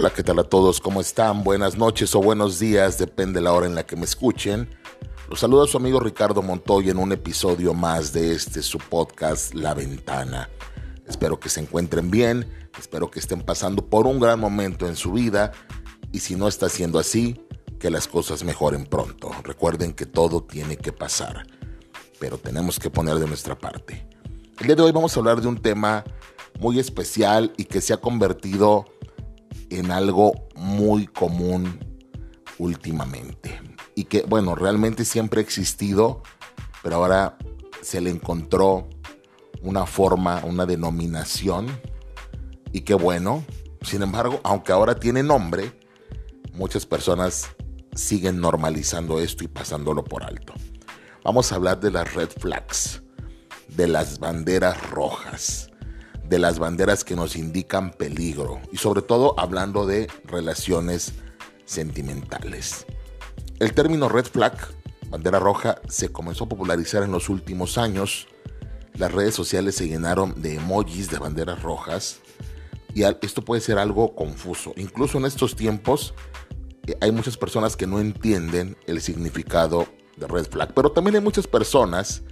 Hola, ¿qué tal a todos? ¿Cómo están? Buenas noches o buenos días, depende de la hora en la que me escuchen. Los saluda su amigo Ricardo Montoya en un episodio más de este su podcast La Ventana. Espero que se encuentren bien, espero que estén pasando por un gran momento en su vida y si no está siendo así, que las cosas mejoren pronto. Recuerden que todo tiene que pasar, pero tenemos que poner de nuestra parte. El día de hoy vamos a hablar de un tema muy especial y que se ha convertido en algo muy común últimamente. Y que, bueno, realmente siempre ha existido, pero ahora se le encontró una forma, una denominación. Y qué bueno. Sin embargo, aunque ahora tiene nombre, muchas personas siguen normalizando esto y pasándolo por alto. Vamos a hablar de las red flags, de las banderas rojas de las banderas que nos indican peligro y sobre todo hablando de relaciones sentimentales. El término red flag, bandera roja, se comenzó a popularizar en los últimos años. Las redes sociales se llenaron de emojis de banderas rojas y esto puede ser algo confuso. Incluso en estos tiempos eh, hay muchas personas que no entienden el significado de red flag, pero también hay muchas personas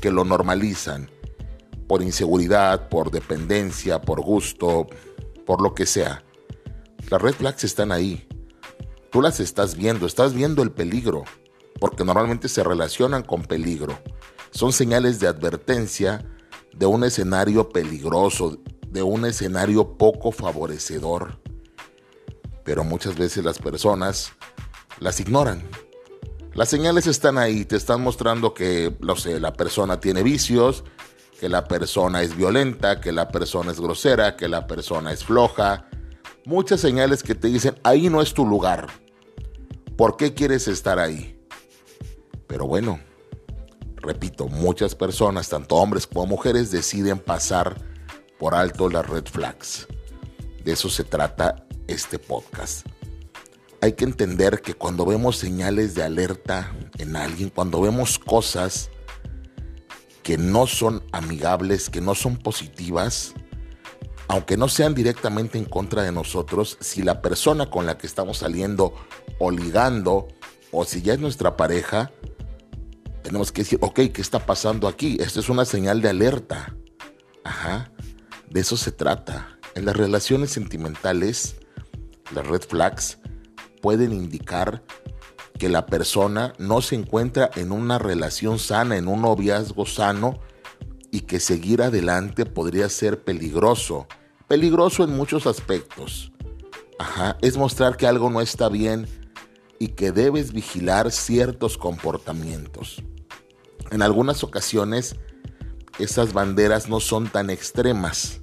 que lo normalizan por inseguridad, por dependencia, por gusto, por lo que sea. Las red flags están ahí. Tú las estás viendo, estás viendo el peligro, porque normalmente se relacionan con peligro. Son señales de advertencia de un escenario peligroso, de un escenario poco favorecedor. Pero muchas veces las personas las ignoran. Las señales están ahí, te están mostrando que, no sé, la persona tiene vicios, que la persona es violenta, que la persona es grosera, que la persona es floja. Muchas señales que te dicen, ahí no es tu lugar. ¿Por qué quieres estar ahí? Pero bueno, repito, muchas personas, tanto hombres como mujeres, deciden pasar por alto las red flags. De eso se trata este podcast. Hay que entender que cuando vemos señales de alerta en alguien, cuando vemos cosas que no son amigables, que no son positivas, aunque no sean directamente en contra de nosotros, si la persona con la que estamos saliendo o ligando, o si ya es nuestra pareja, tenemos que decir, ok, ¿qué está pasando aquí? Esto es una señal de alerta. Ajá, de eso se trata. En las relaciones sentimentales, las red flags pueden indicar que la persona no se encuentra en una relación sana, en un noviazgo sano y que seguir adelante podría ser peligroso. Peligroso en muchos aspectos. Ajá, es mostrar que algo no está bien y que debes vigilar ciertos comportamientos. En algunas ocasiones, esas banderas no son tan extremas,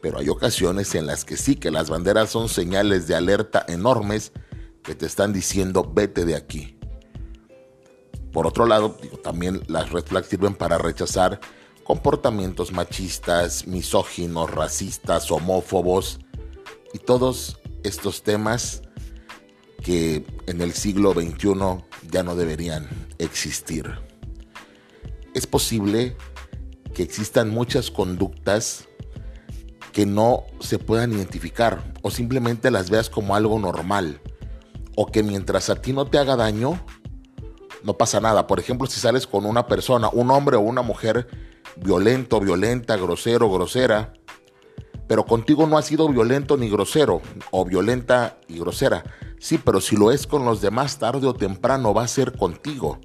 pero hay ocasiones en las que sí que las banderas son señales de alerta enormes que te están diciendo vete de aquí. Por otro lado, también las red flags sirven para rechazar comportamientos machistas, misóginos, racistas, homófobos y todos estos temas que en el siglo XXI ya no deberían existir. Es posible que existan muchas conductas que no se puedan identificar o simplemente las veas como algo normal o que mientras a ti no te haga daño, no pasa nada. Por ejemplo, si sales con una persona, un hombre o una mujer violento, violenta, grosero, grosera, pero contigo no ha sido violento ni grosero, o violenta y grosera. Sí, pero si lo es con los demás, tarde o temprano va a ser contigo.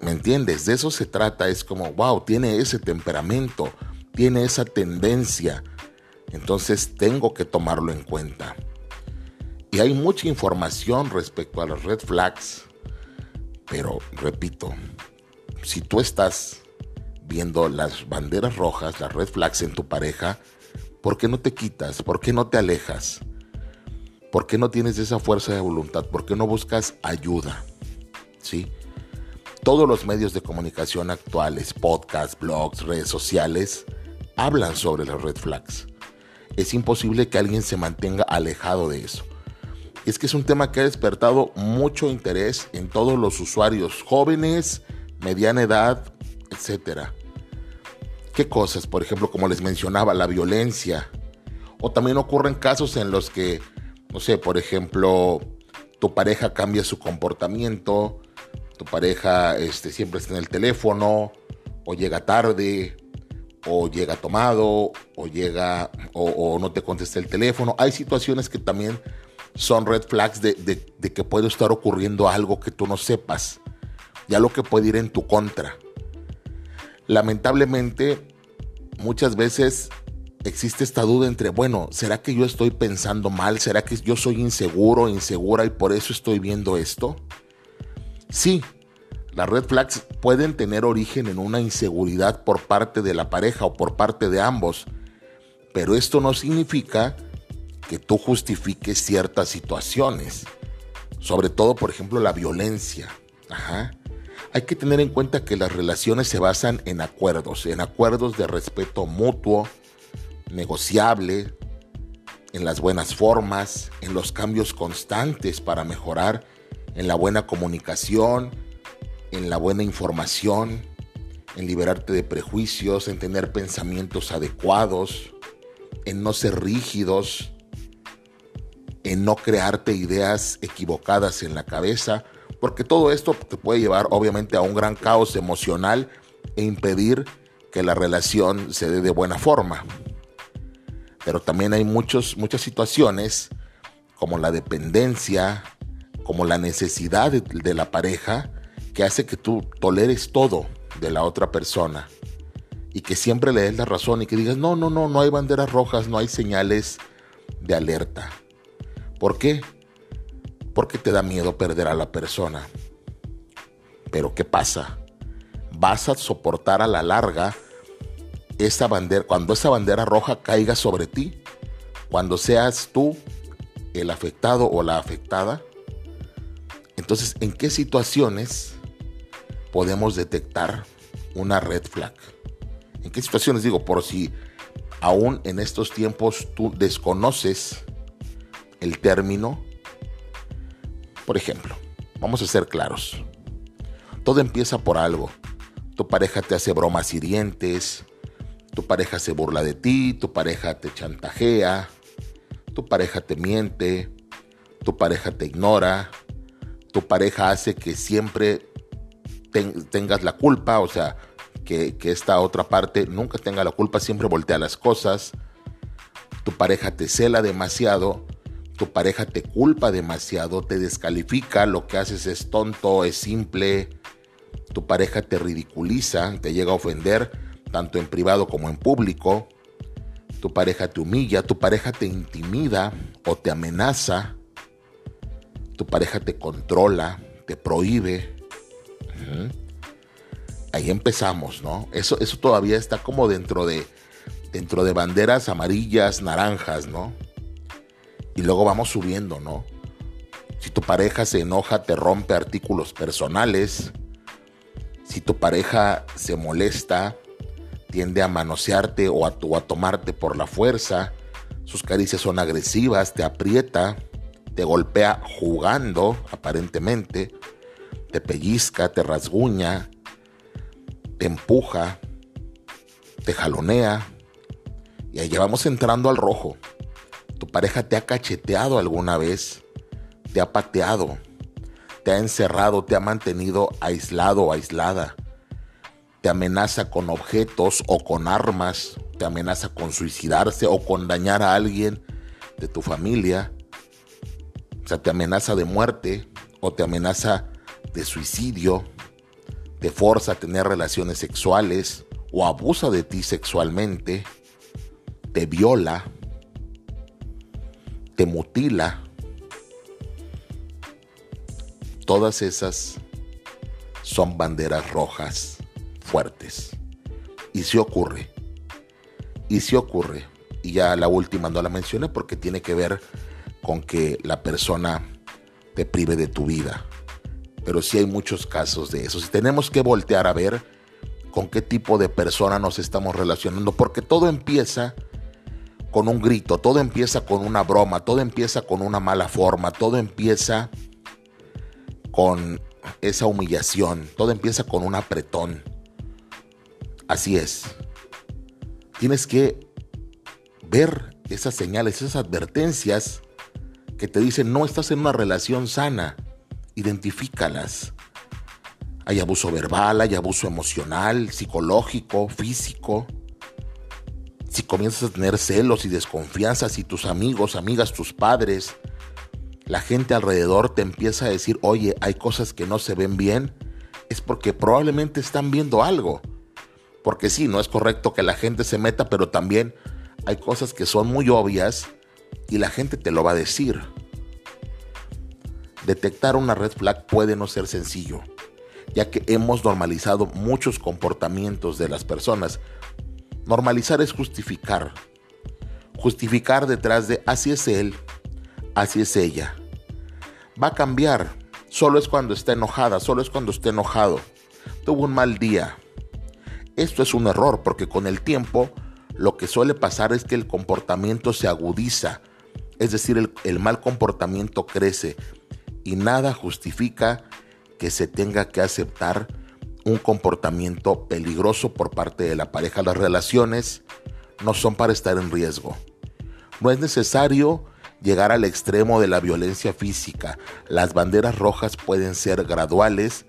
¿Me entiendes? De eso se trata. Es como, wow, tiene ese temperamento, tiene esa tendencia. Entonces tengo que tomarlo en cuenta. Y hay mucha información respecto a las red flags. Pero, repito, si tú estás viendo las banderas rojas, las red flags en tu pareja, ¿por qué no te quitas? ¿Por qué no te alejas? ¿Por qué no tienes esa fuerza de voluntad? ¿Por qué no buscas ayuda? ¿Sí? Todos los medios de comunicación actuales, podcasts, blogs, redes sociales, hablan sobre las red flags. Es imposible que alguien se mantenga alejado de eso es que es un tema que ha despertado mucho interés en todos los usuarios jóvenes, mediana edad, etc. ¿Qué cosas? Por ejemplo, como les mencionaba, la violencia O también ocurren casos en los que, no sé, por ejemplo, tu pareja cambia su comportamiento, tu pareja este, siempre está en el teléfono, o llega tarde, o llega tomado, o llega, o, no te contesta el teléfono. Hay situaciones que también son red flags de, que puede estar ocurriendo algo que tú no sepas, ya lo que puede ir en tu contra. Lamentablemente, muchas veces existe esta duda entre, bueno, ¿será que yo estoy pensando mal? ¿Será que yo soy inseguro, insegura y por eso estoy viendo esto? Sí, las red flags pueden tener origen en una inseguridad por parte de la pareja o por parte de ambos, pero esto no significa que tú justifiques ciertas situaciones, sobre todo, por ejemplo, la violencia. Hay que tener en cuenta que las relaciones se basan en acuerdos, en acuerdos de respeto mutuo, negociable, en las buenas formas, en los cambios constantes para mejorar, en la buena comunicación, en la buena información, en liberarte de prejuicios, en tener pensamientos adecuados, en no ser rígidos, en no crearte ideas equivocadas en la cabeza, porque todo esto te puede llevar obviamente a un gran caos emocional e impedir que la relación se dé de buena forma. Pero también hay muchos, muchas situaciones como la dependencia, como la necesidad de, la pareja, que hace que tú toleres todo de la otra persona y que siempre le des la razón y que digas, no, no, no, no hay banderas rojas, no hay señales de alerta. ¿Por qué? Porque te da miedo perder a la persona. Pero ¿qué pasa? Vas a soportar a la larga esa cuando esa bandera roja caiga sobre ti, cuando seas tú el afectado o la afectada, entonces, ¿en qué situaciones podemos detectar una red flag? ¿En qué situaciones digo? Por si aún en estos tiempos tú desconoces el término. Por ejemplo, vamos a ser claros. Todo empieza por algo. Tu pareja te hace bromas hirientes, tu pareja se burla de ti, tu pareja te chantajea, tu pareja te miente, tu pareja te ignora, tu pareja hace que siempre tengas la culpa, o sea, que, que, esta otra parte nunca tenga la culpa, siempre voltea las cosas, tu pareja te cela demasiado, tu pareja te culpa demasiado, te descalifica, lo que haces es tonto, es simple, tu pareja te ridiculiza, te llega a ofender, tanto en privado como en público. Tu pareja te humilla, tu pareja te intimida o te amenaza. Tu pareja te controla, te prohíbe. Ahí empezamos, ¿no? Eso, eso todavía está como dentro de, dentro de banderas amarillas, naranjas, ¿no? Y luego vamos subiendo, ¿no? Si tu pareja se enoja, te rompe artículos personales. Si tu pareja se molesta, tiende a manosearte o a, tomarte por la fuerza. Sus caricias son agresivas, te aprieta, te golpea jugando, aparentemente, te pellizca, te rasguña, te empuja, te jalonea. Y ahí vamos entrando al rojo. Tu pareja te ha cacheteado alguna vez, te ha pateado, te ha encerrado, te ha mantenido aislado o aislada te amenaza con objetos o con armas, te amenaza con suicidarse o con dañar a alguien de tu familia, o sea, te amenaza de muerte o te amenaza de suicidio, te forza a tener relaciones sexuales o abusa de ti sexualmente, te viola, te mutila. Todas esas son banderas rojas fuertes. Y si ocurre. Y si ocurre. Y ya la última no la mencioné porque tiene que ver con que la persona te prive de tu vida. Pero sí hay muchos casos de eso. Y tenemos que voltear a ver con qué tipo de persona nos estamos relacionando. Porque todo empieza con un grito, todo empieza con una broma, todo empieza con una mala forma, todo empieza con esa humillación, todo empieza con un apretón. Así es. Tienes que ver esas señales, esas advertencias que te dicen no estás en una relación sana. Identifícalas. Hay abuso verbal, hay abuso emocional, psicológico, físico. Si comienzas a tener celos y desconfianza, si tus amigos, amigas, tus padres, la gente alrededor te empieza a decir, oye, hay cosas que no se ven bien, es porque probablemente están viendo algo. Porque sí, no es correcto que la gente se meta, pero también hay cosas que son muy obvias y la gente te lo va a decir. Detectar una red flag puede no ser sencillo, ya que hemos normalizado muchos comportamientos de las personas. Normalizar es justificar. Justificar detrás de así es él, así es ella. Va a cambiar. Solo es cuando está enojada, solo es cuando está enojado. Tuvo un mal día. Esto es un error porque con el tiempo lo que suele pasar es que el comportamiento se agudiza. Es decir, el, el mal comportamiento crece y nada justifica que se tenga que aceptar un comportamiento peligroso por parte de la pareja. Las relaciones no son para estar en riesgo. No es necesario llegar al extremo de la violencia física. Las banderas rojas pueden ser graduales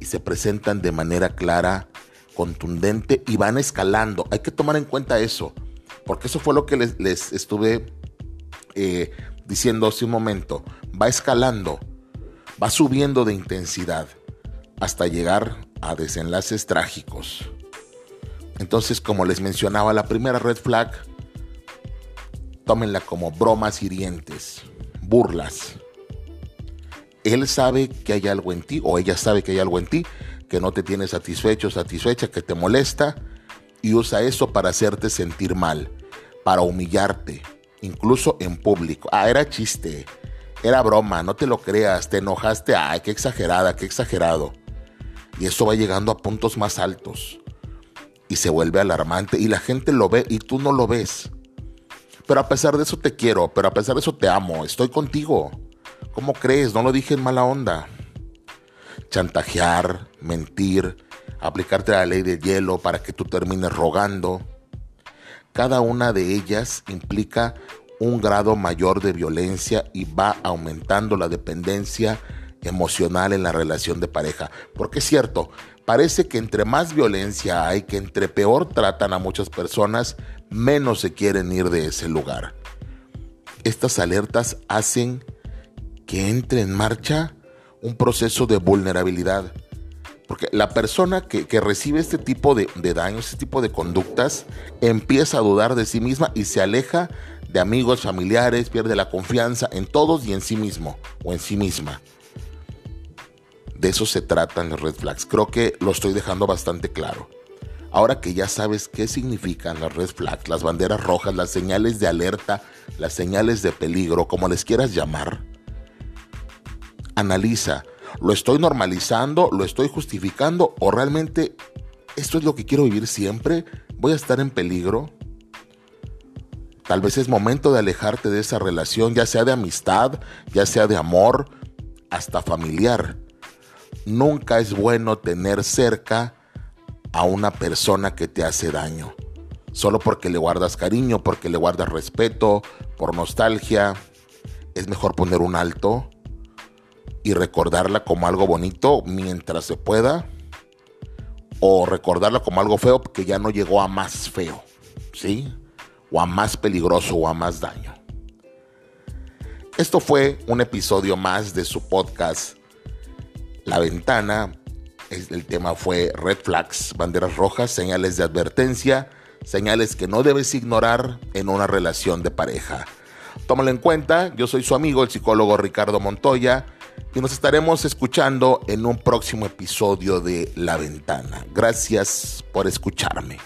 y se presentan de manera clara, contundente y van escalando. Hay que tomar en cuenta eso, porque eso fue lo que les, estuve eh, diciendo hace un momento. Va escalando va subiendo de intensidad hasta llegar a desenlaces trágicos. Entonces, como les mencionaba, la primera red flag, tómenla como bromas hirientes, burlas. Él sabe que hay algo en ti, o ella sabe que hay algo en ti, que no te tiene satisfecho, satisfecha, que te molesta, y usa eso para hacerte sentir mal, para humillarte, incluso en público. Ah, era chiste era broma, no te lo creas, te enojaste, ay, qué exagerada, qué exagerado. Y eso va llegando a puntos más altos. Y se vuelve alarmante y la gente lo ve y tú no lo ves. Pero a pesar de eso te quiero, pero a pesar de eso te amo, estoy contigo. ¿Cómo crees? No lo dije en mala onda. Chantajear, mentir, aplicarte la ley del hielo para que tú termines rogando. Cada una de ellas implica un grado mayor de violencia y va aumentando la dependencia emocional en la relación de pareja. Porque es cierto, parece que entre más violencia hay, que entre peor tratan a muchas personas, menos se quieren ir de ese lugar. Estas alertas hacen que entre en marcha un proceso de vulnerabilidad. Porque la persona que, recibe este tipo de, de daños, este tipo de conductas, empieza a dudar de sí misma y se aleja de amigos, familiares, pierde la confianza en todos y en sí mismo o en sí misma. De eso se tratan los red flags. Creo que lo estoy dejando bastante claro. Ahora que ya sabes qué significan las red flags, las banderas rojas, las señales de alerta, las señales de peligro, como les quieras llamar, analiza, ¿lo estoy normalizando? ¿Lo estoy justificando? ¿O realmente esto es lo que quiero vivir siempre? ¿Voy a estar en peligro? Tal vez es momento de alejarte de esa relación, ya sea de amistad, ya sea de amor, hasta familiar. Nunca es bueno tener cerca a una persona que te hace daño. Solo porque le guardas cariño, porque le guardas respeto, por nostalgia. Es mejor poner un alto y recordarla como algo bonito mientras se pueda. O recordarla como algo feo porque ya no llegó a más feo. ¿Sí? o a más peligroso o a más daño. Esto fue un episodio más de su podcast La Ventana. El tema fue Red Flags, banderas rojas, señales de advertencia, señales que no debes ignorar en una relación de pareja. Tómalo en cuenta, yo soy su amigo, el psicólogo Ricardo Montoya, y nos estaremos escuchando en un próximo episodio de La Ventana. Gracias por escucharme.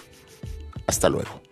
Hasta luego.